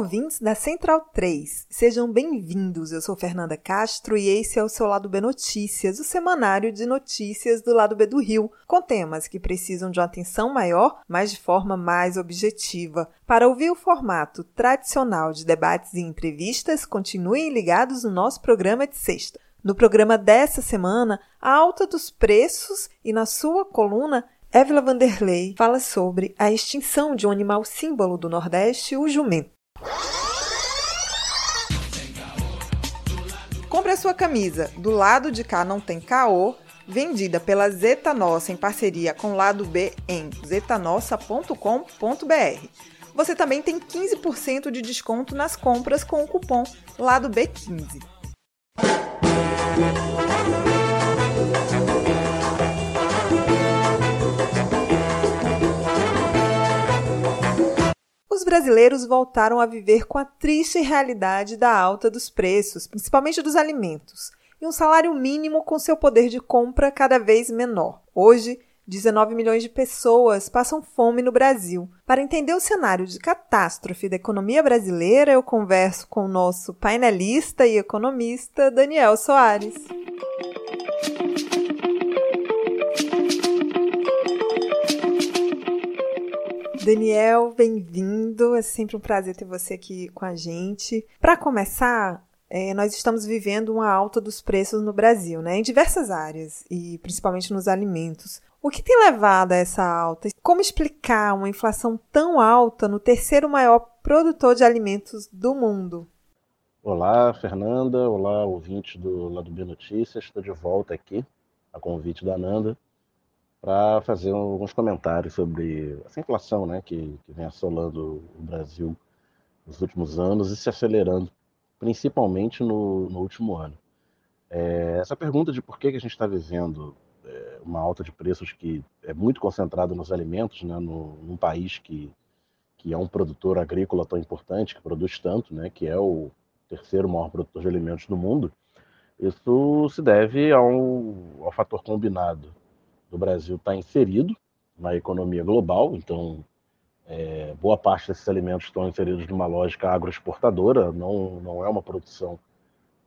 ouvintes da Central 3. Sejam bem-vindos. Eu sou Fernanda Castro e esse é o seu Lado B Notícias, o semanário de notícias do Lado B do Rio, com temas que precisam de uma atenção maior, mas de forma mais objetiva. Para ouvir o formato tradicional de debates e entrevistas, continuem ligados no nosso programa de sexta. No programa dessa semana, a alta dos preços e na sua coluna Évila Vanderlei fala sobre a extinção de um animal símbolo do Nordeste, o jumento. Compre a sua camisa Do Lado de Cá Não Tem Caô, vendida pela Zeta Nossa em parceria com Lado B em zetanossa.com.br. Você também tem 15% de desconto nas compras com o cupom Lado B15. Os brasileiros voltaram a viver com a triste realidade da alta dos preços, principalmente dos alimentos, e um salário mínimo com seu poder de compra cada vez menor. Hoje, 19 milhões de pessoas passam fome no Brasil. Para entender o cenário de catástrofe da economia brasileira, eu converso com o nosso painelista e economista Daniel Soares. Daniel, bem-vindo. É sempre um prazer ter você aqui com a gente. Para começar, é, nós estamos vivendo uma alta dos preços no Brasil, né? Em diversas áreas e principalmente nos alimentos. O que tem levado a essa alta? Como explicar uma inflação tão alta no terceiro maior produtor de alimentos do mundo? Olá, Fernanda. Olá, ouvinte do Lado B Notícias. Estou de volta aqui, a convite da Nanda para fazer alguns comentários sobre essa inflação né, que, que vem assolando o Brasil nos últimos anos e se acelerando, principalmente no, no último ano. É, essa pergunta de por que, que a gente está vivendo é, uma alta de preços que é muito concentrada nos alimentos, né, no, num país que, que é um produtor agrícola tão importante, que produz tanto, né, que é o terceiro maior produtor de alimentos do mundo, isso se deve ao, ao fator combinado do Brasil está inserido na economia global, então é, boa parte desses alimentos estão inseridos numa lógica agroexportadora, não, não é uma produção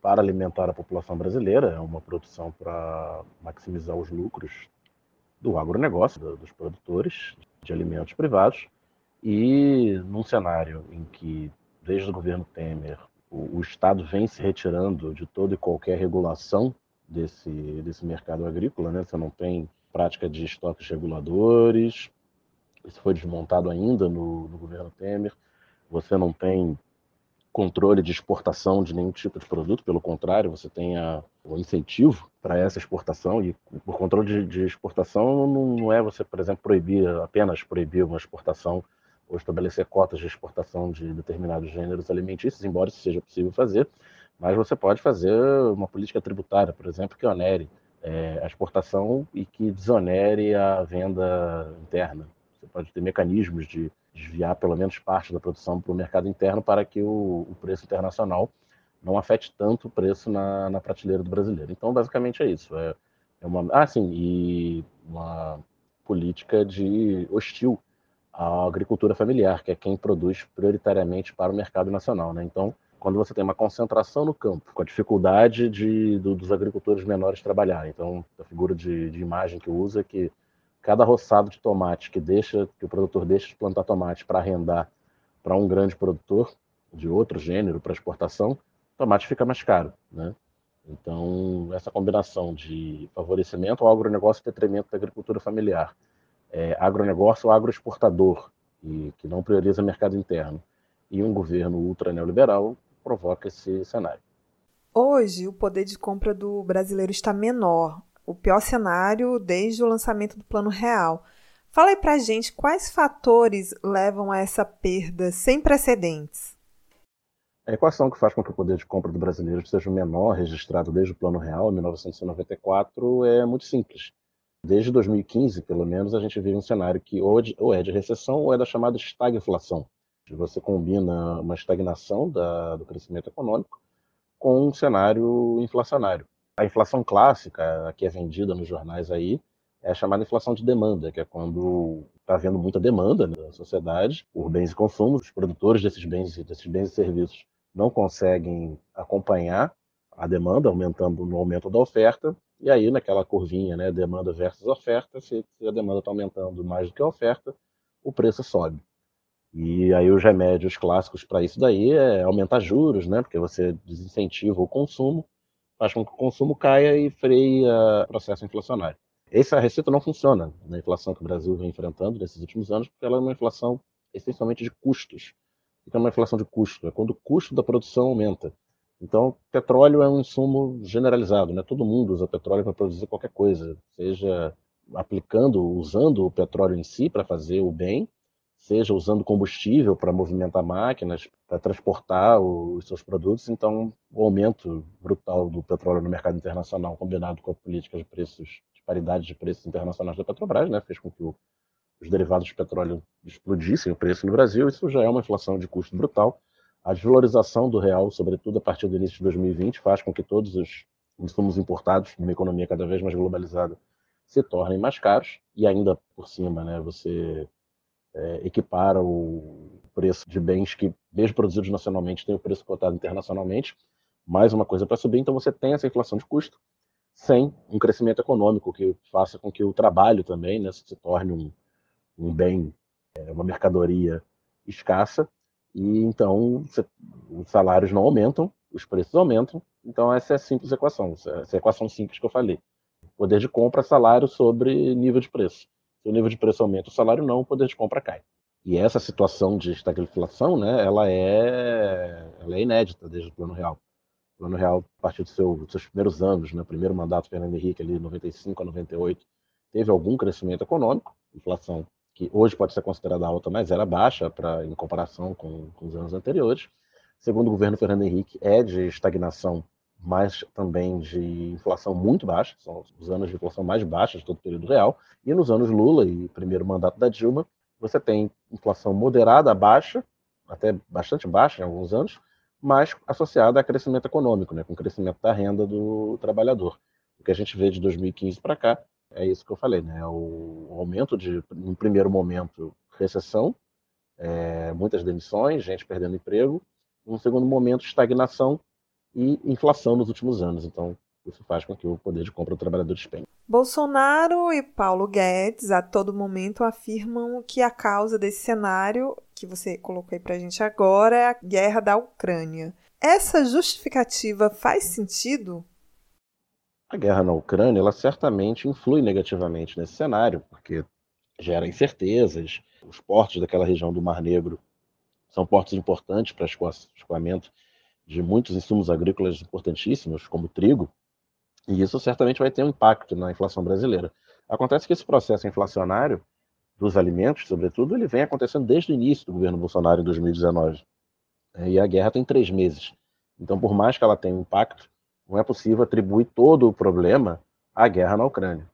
para alimentar a população brasileira, é uma produção para maximizar os lucros do agronegócio, dos produtores de alimentos privados. E num cenário em que, desde o governo Temer, o, o Estado vem se retirando de toda e qualquer regulação desse, desse mercado agrícola, né? você não tem prática de estoques reguladores. Isso foi desmontado ainda no, no governo Temer. Você não tem controle de exportação de nenhum tipo de produto, pelo contrário, você tem a, o incentivo para essa exportação, e por controle de, de exportação não, não, é você, por exemplo, proibir, apenas proibir uma exportação ou estabelecer cotas de exportação de determinados gêneros alimentícios, embora isso seja possível fazer, mas você pode fazer uma política tributária, por exemplo, que onere é, a exportação e que desonere a venda interna. Você pode ter mecanismos de desviar pelo menos parte da produção para o mercado interno para que o, o, preço internacional não afete tanto o preço na, na prateleira do brasileiro. Então, basicamente é isso. É, é uma, ah, sim, e uma política de hostil à agricultura familiar, que é quem produz prioritariamente para o mercado nacional. Né? Então, quando você tem uma concentração no campo, com a dificuldade de, do, dos agricultores menores trabalharem. Então, a figura de, de imagem que usa é que cada roçado de tomate que deixa que o produtor deixa de plantar tomate para arrendar para um grande produtor de outro gênero para exportação, tomate fica mais caro, né? Então, essa combinação de favorecimento ao agronegócio e detrimento da agricultura familiar, é, agronegócio agroexportador, e que não prioriza mercado interno, e um governo ultra neoliberal provoca esse cenário. Hoje, o poder de compra do brasileiro está menor, o pior cenário desde o lançamento do Plano Real. Fala aí pra gente quais fatores levam a essa perda sem precedentes. A equação que faz com que o poder de compra do brasileiro seja o menor registrado desde o Plano Real, em 1994, é muito simples. Desde 2015, pelo menos, a gente vive um cenário que ou é de recessão ou é da chamada estagflação. Você combina uma estagnação da, do crescimento econômico com um cenário inflacionário. A inflação clássica, a que é vendida nos jornais aí, é a chamada inflação de demanda, que é quando está havendo muita demanda na sociedade por bens e consumos, os produtores desses bens, desses bens e serviços não conseguem acompanhar a demanda, aumentando no aumento da oferta, e aí naquela curvinha, né, demanda versus oferta, se a demanda está aumentando mais do que a oferta, o preço sobe. E aí os remédios clássicos para isso daí é aumentar juros, né, porque você desincentiva o consumo, faz com que o consumo caia e freia o processo inflacionário. Essa receita não funciona na inflação que o Brasil vem enfrentando nesses últimos anos, porque ela é uma inflação essencialmente de custos fica uma inflação de custo, é quando o custo da produção aumenta. Então, petróleo é um insumo generalizado, né? Todo mundo usa petróleo para produzir qualquer coisa, seja aplicando, usando o petróleo em si para fazer o bem, seja usando combustível para movimentar máquinas, para transportar os seus produtos. Então, o aumento brutal do petróleo no mercado internacional, combinado com a política de preços, de paridade de preços internacionais da Petrobras, né, fez com que o os derivados de petróleo explodissem o preço no Brasil, isso já é uma inflação de custo brutal. A desvalorização do real, sobretudo a partir do início de 2020, faz com que todos os insumos importados, numa economia cada vez mais globalizada, se tornem mais caros e ainda por cima, né, você é, equipara o preço de bens que, mesmo produzidos nacionalmente, têm o preço cotado internacionalmente, mais uma coisa para subir, então você tem essa inflação de custo sem um crescimento econômico que faça com que o trabalho também né, se torne um, um bem, é, uma mercadoria escassa, e então os salários não aumentam, os preços aumentam. Então essa é a simples equação, essa é a equação simples que eu falei. Poder de compra, salário sobre nível de preço. Se o nível de preço aumenta, o salário não, o poder de compra cai. E essa situação de estagflação, né, ela é, ela é inédita desde o Plano Real. O Plano Real, a partir do seu, dos seus primeiros anos, né, primeiro mandato Fernando Henrique, ali 95 a 98, teve algum crescimento econômico, inflação que hoje pode ser considerada alta, mas era baixa pra, em comparação com, com os anos anteriores. Segundo o governo Fernando Henrique, é de estagnação, mas também de inflação muito baixa, são os anos de inflação mais baixa de todo o período real. E nos anos Lula e primeiro mandato da Dilma, você tem inflação moderada, baixa, até bastante baixa em alguns anos, mas associada a crescimento econômico, né, com crescimento da renda do trabalhador. O que a gente vê de 2015 para cá é isso que eu falei, né? O aumento de, no primeiro momento, recessão, é, muitas demissões, gente perdendo emprego. No segundo momento, estagnação e inflação nos últimos anos. Então, isso faz com que o poder de compra do trabalhador despenque. Bolsonaro e Paulo Guedes, a todo momento, afirmam que a causa desse cenário que você colocou aí pra gente agora é a guerra da Ucrânia. Essa justificativa faz sentido? A guerra na Ucrânia, ela certamente influi negativamente nesse cenário, porque gera incertezas. Os portos daquela região do Mar Negro são portos importantes para escoamento de muitos insumos agrícolas importantíssimos, como trigo, e isso certamente vai ter um impacto na inflação brasileira. Acontece que esse processo inflacionário dos alimentos, sobretudo, ele vem acontecendo desde o início do governo Bolsonaro em 2019. E a guerra tem três meses. Então, por mais que ela tenha impacto, não é possível atribuir todo o problema à guerra na Ucrânia.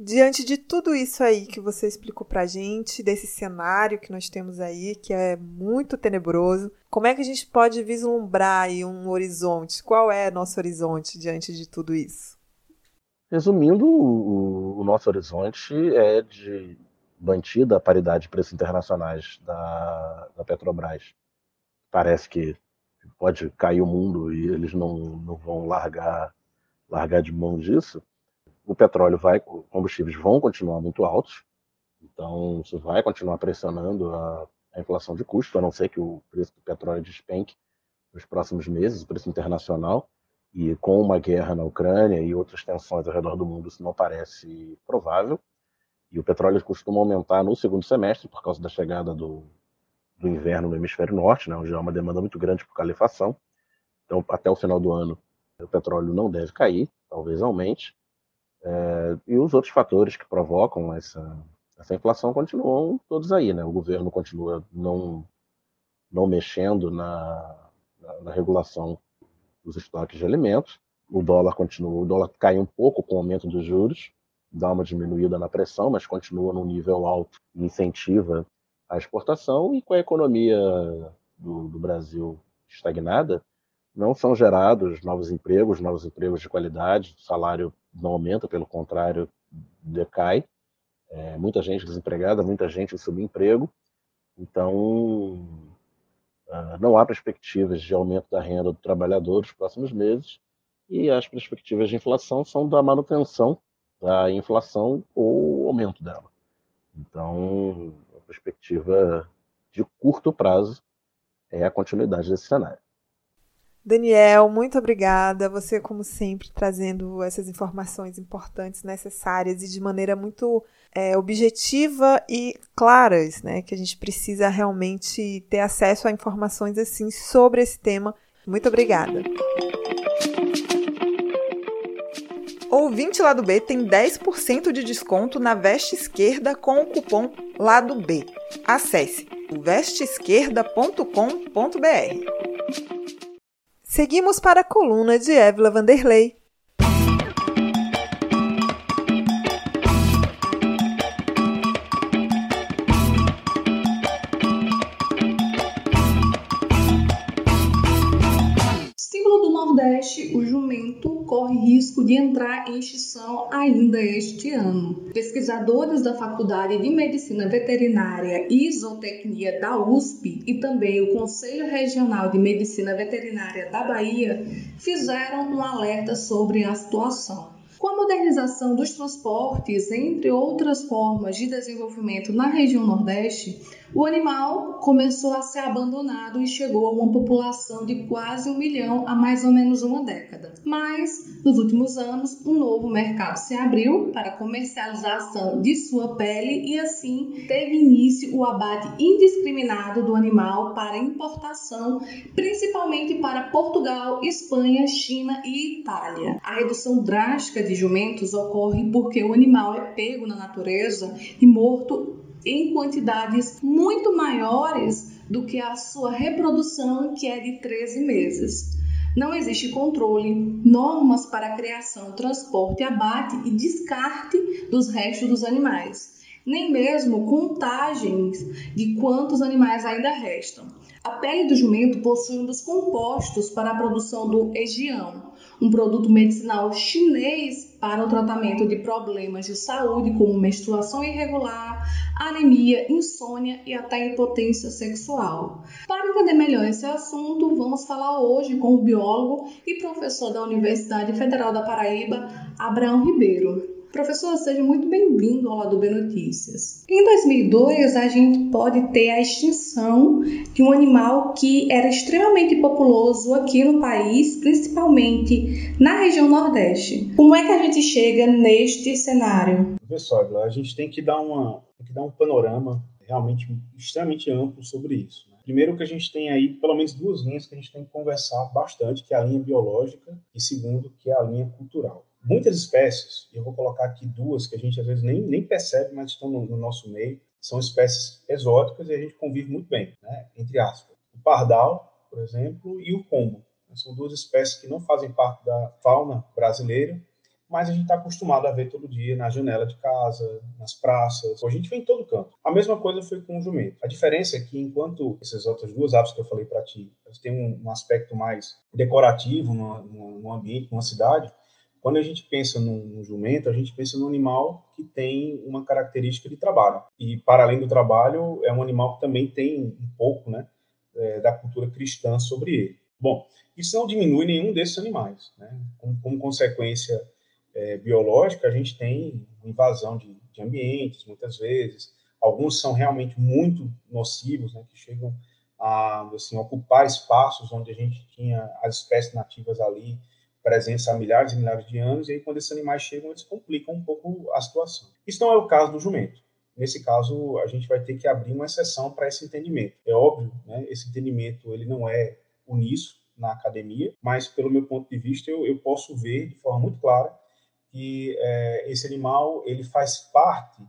Diante de tudo isso aí que você explicou pra gente, desse cenário que nós temos aí, que é muito tenebroso, como é que a gente pode vislumbrar aí um horizonte? Qual é nosso horizonte diante de tudo isso? Resumindo, o, o nosso horizonte é de mantida a paridade de preços internacionais da, da Petrobras. Parece que pode cair o mundo e eles não, não vão largar, largar de mão disso, o petróleo vai, combustíveis vão continuar muito altos, então isso vai continuar pressionando a, a inflação de custo, a não ser que o preço do petróleo despenque nos próximos meses, o preço internacional, e com uma guerra na Ucrânia e outras tensões ao redor do mundo, isso não parece provável. E o petróleo costuma aumentar no segundo semestre por causa da chegada do, do inverno no hemisfério norte, né, onde há uma demanda muito grande por calefação. Então, até o final do ano, o petróleo não deve cair, talvez aumente. É, e os outros fatores que provocam essa, essa inflação continuam todos aí, né? O governo continua não, não mexendo na, na, na regulação dos estoques de alimentos. O dólar continua, o dólar cai um pouco com o aumento dos juros, dá uma diminuída na pressão, mas continua num nível alto e incentiva a exportação. E com a economia do, do Brasil estagnada, não são gerados novos empregos, novos empregos de qualidade, salário não aumenta, pelo contrário, decai. É, muita gente desempregada, muita gente em subemprego. Então, uh, não há perspectivas de aumento da renda do trabalhador nos próximos meses e as perspectivas de inflação são da manutenção da inflação ou aumento dela. Então, a perspectiva de curto prazo é a continuidade desse cenário. Daniel, muito obrigada. Você, como sempre, trazendo essas informações importantes, necessárias e de maneira muito é, objetiva e claras, né? Que a gente precisa realmente ter acesso a informações assim sobre esse tema. Muito obrigada. Ouvinte Lado B tem 10% de desconto na veste esquerda com o cupom Lado B. Acesse vesteesquerda.com.br. Seguimos para a coluna de Évila Vanderlei. Símbolo do Nordeste, o jumento corre risco de entrar em extinção ainda este ano. Pesquisadores da Faculdade de Medicina Veterinária e Zootecnia da USP e também o Conselho Regional de Medicina Veterinária da Bahia fizeram um alerta sobre a situação. Com a modernização dos transportes, entre outras formas de desenvolvimento na região Nordeste, o animal começou a ser abandonado e chegou a uma população de quase um milhão há mais ou menos uma década. Mas, nos últimos anos, um novo mercado se abriu para comercialização de sua pele e assim teve início o abate indiscriminado do animal para importação, principalmente para Portugal, Espanha, China e Itália. A redução drástica de jumentos ocorre porque o animal é pego na natureza e morto em quantidades muito maiores do que a sua reprodução, que é de 13 meses. Não existe controle, normas para a criação, transporte, abate e descarte dos restos dos animais, nem mesmo contagens de quantos animais ainda restam. A pele do jumento possui um dos compostos para a produção do egião, um produto medicinal chinês para o tratamento de problemas de saúde como menstruação irregular, anemia, insônia e até impotência sexual. Para entender melhor esse assunto, vamos falar hoje com o biólogo e professor da Universidade Federal da Paraíba, Abraão Ribeiro. Professor, seja muito bem-vindo ao Lado B Notícias. Em 2002, a gente pode ter a extinção de um animal que era extremamente populoso aqui no país, principalmente na região Nordeste. Como é que a gente chega neste cenário? Professor, a gente tem que dar, uma, que dar um panorama realmente extremamente amplo sobre isso. Né? Primeiro que a gente tem aí pelo menos duas linhas que a gente tem que conversar bastante, que é a linha biológica e segundo, que é a linha cultural. Muitas espécies, e eu vou colocar aqui duas que a gente às vezes nem, nem percebe, mas estão no, no nosso meio, são espécies exóticas e a gente convive muito bem, né? entre aspas. O pardal, por exemplo, e o pombo. São duas espécies que não fazem parte da fauna brasileira, mas a gente está acostumado a ver todo dia na janela de casa, nas praças. A gente vê em todo canto. A mesma coisa foi com o jumento. A diferença é que, enquanto essas outras duas aves que eu falei para ti, elas têm um, um, aspecto mais decorativo no, no, no ambiente, numa cidade, quando a gente pensa num, jumento, a gente pensa num animal que tem uma característica de trabalho. E, para além do trabalho, é um animal que também tem um pouco né, é, da cultura cristã sobre ele. Bom, isso não diminui nenhum desses animais. Né? Como, como consequência é, biológica, a gente tem invasão de, de, ambientes, muitas vezes. Alguns são realmente muito nocivos, né, que chegam a assim, ocupar espaços onde a gente tinha as espécies nativas ali presentes há milhares e milhares de anos, e aí quando esses animais chegam, eles complicam um pouco a situação. Isso não é o caso do jumento. Nesse caso, a gente vai ter que abrir uma exceção para esse entendimento. É óbvio, né, esse entendimento ele não é uníssono na academia, mas pelo meu ponto de vista, eu, eu posso ver de forma muito clara que é, esse animal ele faz parte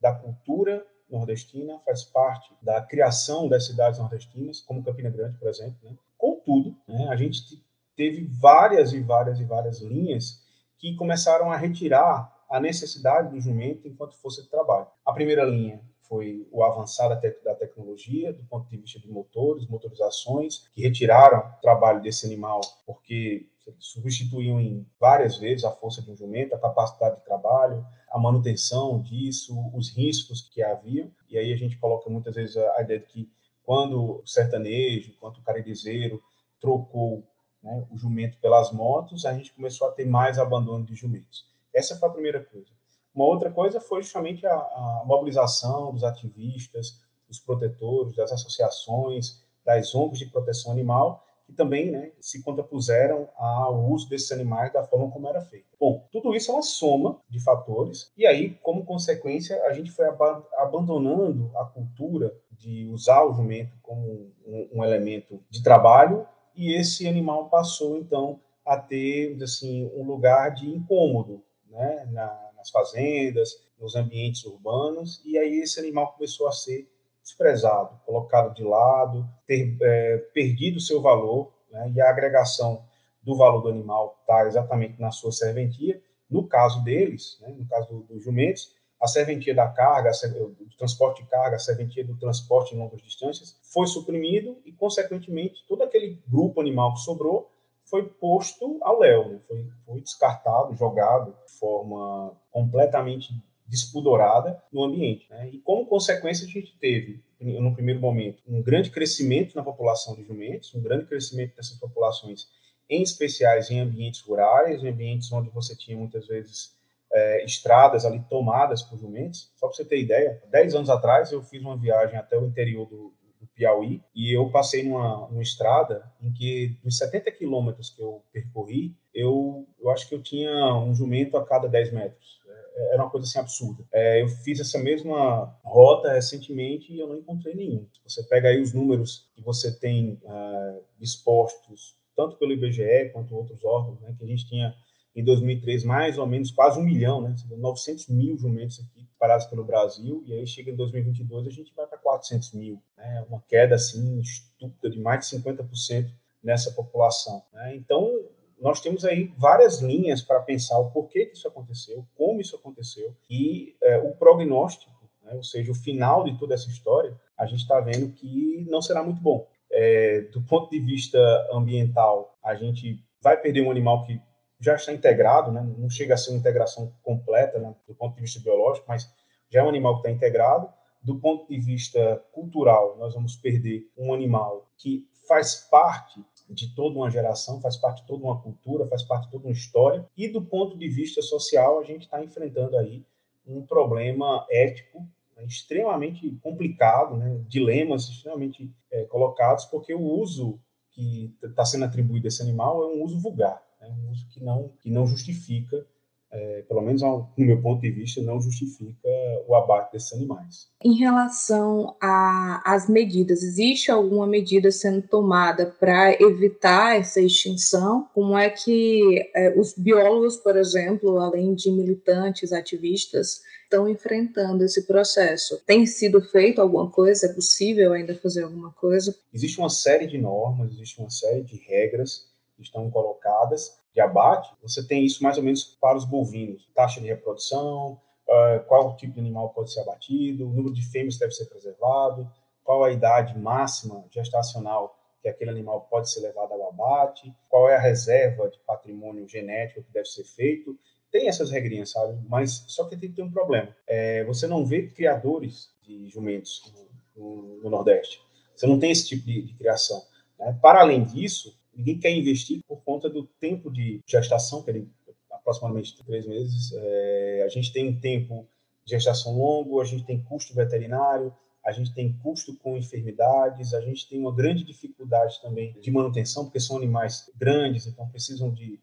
da cultura nordestina, faz parte da criação das cidades nordestinas, como Campina Grande, por exemplo. Né? Contudo, né, a gente teve várias e várias e várias linhas que começaram a retirar a necessidade do jumento enquanto força de trabalho. A primeira linha foi o avançar da, te da tecnologia, do ponto de vista de motores, motorizações, que retiraram o trabalho desse animal, porque substituíam em várias vezes a força de um jumento, a capacidade de trabalho, a manutenção disso, os riscos que havia. E aí a gente coloca muitas vezes a ideia de que quando o sertanejo, quanto o caridezeiro trocou né, o jumento pelas motos, a gente começou a ter mais abandono de jumentos. Essa foi a primeira coisa. Uma outra coisa foi justamente a, a mobilização dos ativistas, dos protetores, das associações, das ONGs de proteção animal, que também né, se contrapuseram ao uso desses animais da forma como era feito. Bom, tudo isso é uma soma de fatores, e aí, como consequência, a gente foi ab abandonando a cultura de usar o jumento como um, um elemento de trabalho, e esse animal passou, então, a ter assim, um lugar de incômodo né, na, nas fazendas, nos ambientes urbanos, e aí esse animal começou a ser desprezado, colocado de lado, ter é, perdido seu valor, né, e a agregação do valor do animal está exatamente na sua serventia. No caso deles, né, no caso dos do jumentos, a serventia da carga, do transporte de carga, a serventia do transporte em longas distâncias, foi suprimido e, consequentemente, todo aquele grupo animal que sobrou foi posto ao léu, né? foi, foi descartado, jogado de forma completamente despudorada no ambiente. Né? E como consequência a gente teve, no primeiro momento, um grande crescimento na população de jumentos, um grande crescimento dessas populações, em especiais em ambientes rurais, em ambientes onde você tinha muitas vezes é, estradas ali tomadas por jumentos. Só para você ter ideia, 10 anos atrás eu fiz uma viagem até o interior do, Piauí, e eu passei numa, numa estrada em que, dos 70 quilômetros que eu percorri, eu, eu acho que eu tinha um jumento a cada 10 metros. É, era uma coisa assim absurda. É, eu fiz essa mesma rota recentemente e eu não encontrei nenhum. Você pega aí os números que você tem uh, dispostos, tanto pelo IBGE quanto outros órgãos, né, que a gente tinha em 2003 mais ou menos quase um milhão, né, 900 mil jumentos aqui parados pelo Brasil, e aí chega em 2022 a gente vai para 400 mil, né, uma queda assim estúpida de mais de 50% nessa população. Né? Então, nós temos aí várias linhas para pensar o porquê que isso aconteceu, como isso aconteceu, e é, o prognóstico, né, ou seja, o final de toda essa história, a gente está vendo que não será muito bom. É, do ponto de vista ambiental, a gente vai perder um animal que já está integrado, né? não chega a ser uma integração completa né? do ponto de vista biológico, mas já é um animal que está integrado. Do ponto de vista cultural, nós vamos perder um animal que faz parte de toda uma geração, faz parte de toda uma cultura, faz parte de toda uma história. E do ponto de vista social, a gente está enfrentando aí um problema ético né, extremamente complicado, né? dilemas extremamente é, colocados, porque o uso que está sendo atribuído a esse animal é um uso vulgar. É um uso que não, que não justifica, é, pelo menos no meu ponto de vista, não justifica o abate desses animais. Em relação às medidas, existe alguma medida sendo tomada para evitar essa extinção? Como é que é, os biólogos, por exemplo, além de militantes, ativistas, estão enfrentando esse processo? Tem sido feito alguma coisa? É possível ainda fazer alguma coisa? Existe uma série de normas, existe uma série de regras estão colocadas de abate, você tem isso mais ou menos para os bovinos. Taxa de reprodução, uh, qual tipo de animal pode ser abatido, o número de fêmeas deve ser preservado, qual a idade máxima gestacional que aquele animal pode ser levado ao abate, qual é a reserva de patrimônio genético que deve ser feito. Tem essas regrinhas, sabe? Mas só que tem que ter um problema. É, você não vê criadores de jumentos no, no, no Nordeste. Você não tem esse tipo de, de criação. Né? Para além disso, ninguém quer investir por conta do tempo de gestação, que é aproximadamente três meses. É, a gente tem um tempo de gestação longo, a gente tem custo veterinário, a gente tem custo com enfermidades, a gente tem uma grande dificuldade também de manutenção, porque são animais grandes, então precisam de,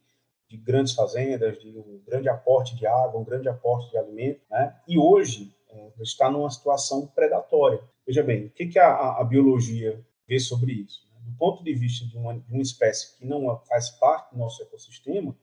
de grandes fazendas, de um grande aporte de água, um grande aporte de alimento. Né? E hoje é, está numa situação predatória. Veja bem, o que, que a, a biologia vê sobre isso? Ponto de vista de uma, de uma espécie que não faz parte do nosso ecossistema,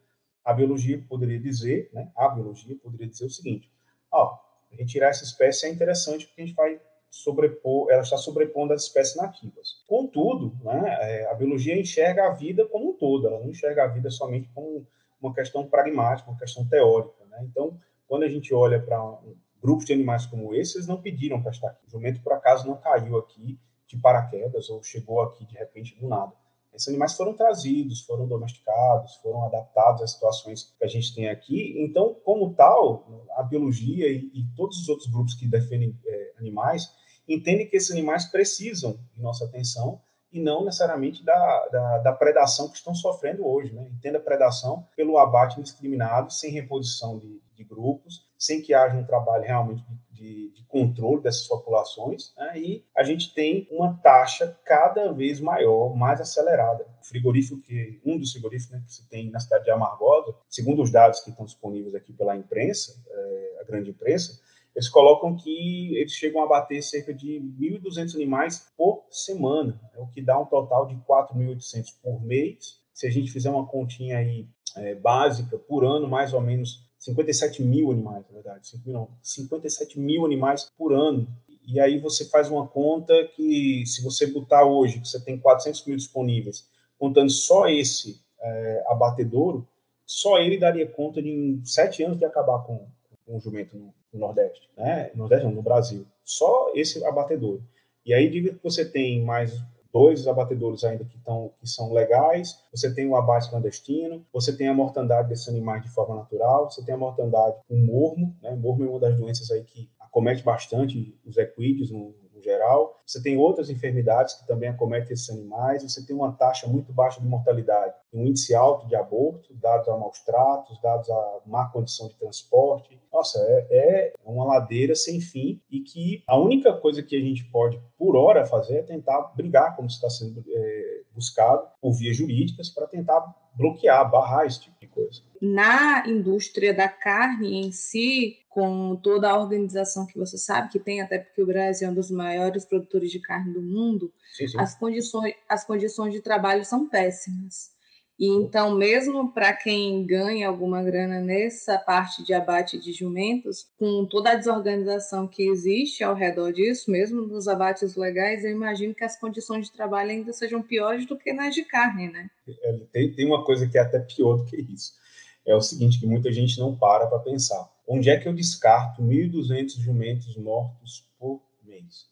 a biologia poderia dizer, né, a biologia poderia dizer o seguinte: ó, retirar essa espécie é interessante porque a gente vai sobrepor, ela está sobrepondo as espécies nativas. Contudo, né, é, a biologia enxerga a vida como um todo, ela não enxerga a vida somente como uma questão pragmática, uma questão teórica. Né? Então, quando a gente olha para um, grupos de animais como esses, eles não pediram para estar aqui. O jumento, por acaso, não caiu aqui de paraquedas ou chegou aqui de repente do nada. Esses animais foram trazidos, foram domesticados, foram adaptados às situações que a gente tem aqui. Então, como tal, a biologia e, e todos os outros grupos que defendem é, animais entendem que esses animais precisam de nossa atenção e não necessariamente da, da, da, predação que estão sofrendo hoje. Né? Entenda a predação pelo abate indiscriminado, sem reposição de, de grupos, sem que haja um trabalho realmente de, de controle dessas populações, né? e a gente tem uma taxa cada vez maior, mais acelerada. O frigorífico que um dos frigoríficos né, que se tem na cidade de Amargosa, segundo os dados que estão disponíveis aqui pela imprensa, é, a grande imprensa, eles colocam que eles chegam a bater cerca de 1.200 animais por semana, é o que dá um total de 4.800 por mês. Se a gente fizer uma continha aí é, básica por ano, mais ou menos 57 mil animais, na verdade, 5 mil não, 57 mil animais por ano. E aí você faz uma conta que, se você botar hoje, que você tem 400 mil disponíveis, contando só esse é, abatedouro, só ele daria conta de em sete anos de acabar com, com o jumento no, no Nordeste, né? No Nordeste não, no Brasil. Só esse abatedor. E aí, diga que você tem mais dois abatedouros ainda que, tão, que são legais, você tem o abate clandestino, você tem a mortandade desses animais de forma natural, você tem a mortandade com mormo, né? Mormo é uma das doenças aí que acomete bastante os equídeos no, no geral. Você tem outras enfermidades que também acometem esses animais, você tem uma taxa muito baixa de mortalidade, um índice alto de aborto, dados a maus tratos, dados a má condição de transporte. Nossa, é, é uma ladeira sem fim e que a única coisa que a gente pode, por hora, fazer é tentar brigar, como está sendo é, buscado, por vias jurídicas, para tentar bloquear, barrar esse tipo de coisa. Na indústria da carne em si, com toda a organização que você sabe que tem, até porque o Brasil é um dos maiores produtores de carne do mundo, sim, sim. As, condições, as condições de trabalho são péssimas. E então, mesmo para quem ganha alguma grana nessa parte de abate de jumentos, com toda a desorganização que existe ao redor disso, mesmo nos abates legais, eu imagino que as condições de trabalho ainda sejam piores do que nas de carne, né? É, tem, tem uma coisa que é até pior do que isso. É o seguinte, que muita gente não para para pensar. Onde é que eu descarto 1.200 jumentos mortos por mês?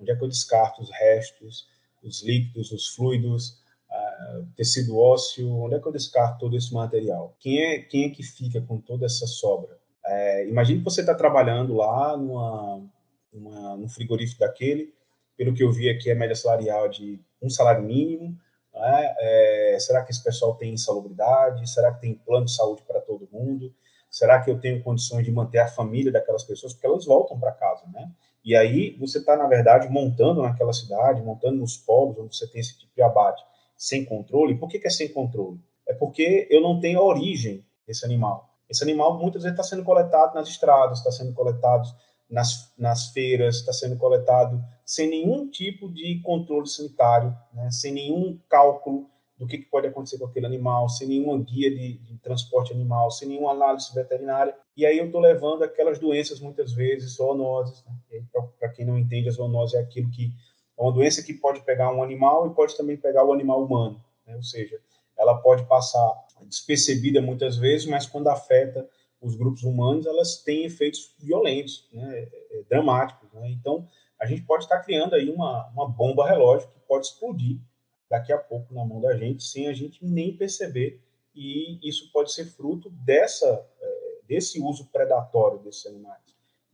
Onde é que eu descarto os restos, os líquidos, os fluidos, uh, tecido ósseo? Onde é que eu descarto todo esse material? Quem é, quem é que fica com toda essa sobra? É, que você está trabalhando lá numa, numa, num frigorífico daquele, pelo que eu vi aqui, a média salarial de um salário mínimo, né? É, será que esse pessoal tem insalubridade? Será que tem plano de saúde para todo mundo? Será que eu tenho condições de manter a família daquelas pessoas? Porque elas voltam para casa, né? E aí você está, na verdade, montando naquela cidade, montando nos polos onde você tem esse tipo de abate sem controle. Por que, que é sem controle? É porque eu não tenho a origem desse animal. Esse animal muitas vezes está sendo coletado nas estradas, está sendo coletado nas, nas feiras, está sendo coletado sem nenhum tipo de controle sanitário, né? sem nenhum cálculo do que, que pode acontecer com aquele animal, sem nenhuma guia de, de transporte animal, sem nenhuma análise veterinária. E aí eu estou levando aquelas doenças, muitas vezes, zoonoses. Né? Para quem não entende, a zoonose é aquilo que é uma doença que pode pegar um animal e pode também pegar o animal humano. Né? Ou seja, ela pode passar despercebida muitas vezes, mas quando afeta os grupos humanos, elas têm efeitos violentos, né? É, é, dramáticos. Né? Então, a gente pode estar criando aí uma, uma bomba relógio que pode explodir daqui a pouco na mão da gente, sem a gente nem perceber. E isso pode ser fruto dessa, é, desse uso predatório desses animais.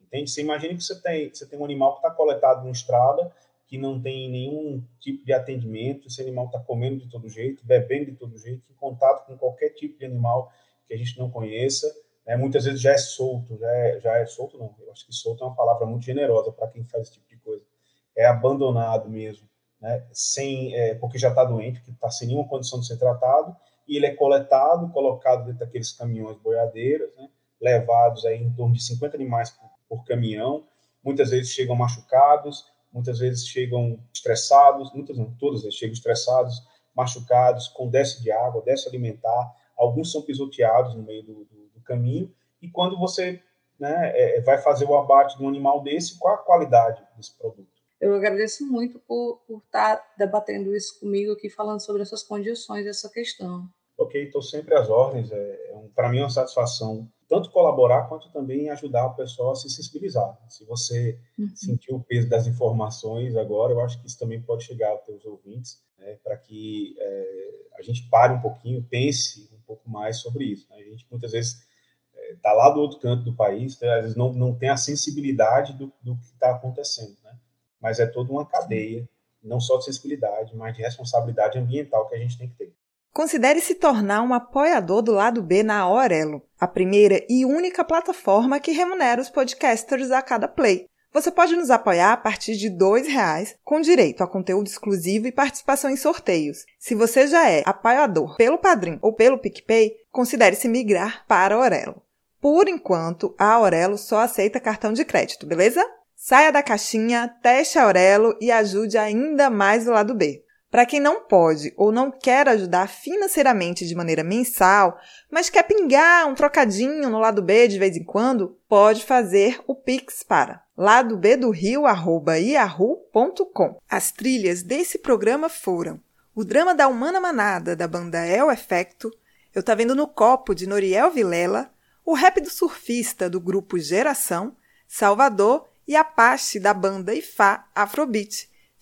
Entende? Você imagina que você tem, você tem um animal que está coletado na estrada, que não tem nenhum tipo de atendimento, esse animal está comendo de todo jeito, bebendo de todo jeito, em contato com qualquer tipo de animal que a gente não conheça, né? muitas vezes já é solto, já é, já é solto, não, eu acho que solto é uma palavra muito generosa para quem faz esse tipo de coisa, é abandonado mesmo, né, sem, é, porque já está doente, que está sem nenhuma condição de ser tratado, e ele é coletado, colocado dentro daqueles caminhões boiadeiras, né, levados aí em torno de 50 animais por, por caminhão, muitas vezes chegam machucados, muitas vezes chegam estressados, muitas não, todas vezes chegam estressados, machucados, com déficit de água, déficit alimentar, alguns são pisoteados no meio do, do, do caminho, e quando você né, é, vai fazer o abate de um animal desse, qual a qualidade desse produto. Eu agradeço muito por, por estar tá debatendo isso comigo aqui, falando sobre essas condições, essa questão. Ok, estou sempre às ordens. É, é um, Para mim é uma satisfação tanto colaborar quanto também ajudar o pessoal a se sensibilizar. Se você uhum. sentiu o peso das informações agora, eu acho que isso também pode chegar aos teus ouvintes, né, para que é, a gente pare um pouquinho, pense um pouco mais sobre isso. Né? A gente muitas vezes está é, lá do outro canto do país, né? às vezes não, não tem a sensibilidade do, do que está acontecendo. Né? mas é toda uma cadeia, não só de sensibilidade, mas de responsabilidade ambiental que a gente tem que ter. Considere se tornar um apoiador do lado B na Aurelo, a primeira e única plataforma que remunera os podcasters a cada play. Você pode nos apoiar a partir de R$ reais, com direito a conteúdo exclusivo e participação em sorteios. Se você já é apoiador pelo Padrim ou pelo PicPay, considere se migrar para a Aurelo. Por enquanto, a Aurelo só aceita cartão de crédito, beleza? Saia da caixinha, teste a Aurelo e ajude ainda mais o lado B. Para quem não pode ou não quer ajudar financeiramente de maneira mensal, mas quer pingar um trocadinho no lado B de vez em quando, pode fazer o Pix para ladobdorio@yahoo.com. As trilhas desse programa foram o drama da Humana Manada da banda El Efecto, Eu Tá Vendo no Copo de Noriel Vilela, o rap do surfista do grupo Geração, Salvador e Apache da banda Ifá Afrobeat.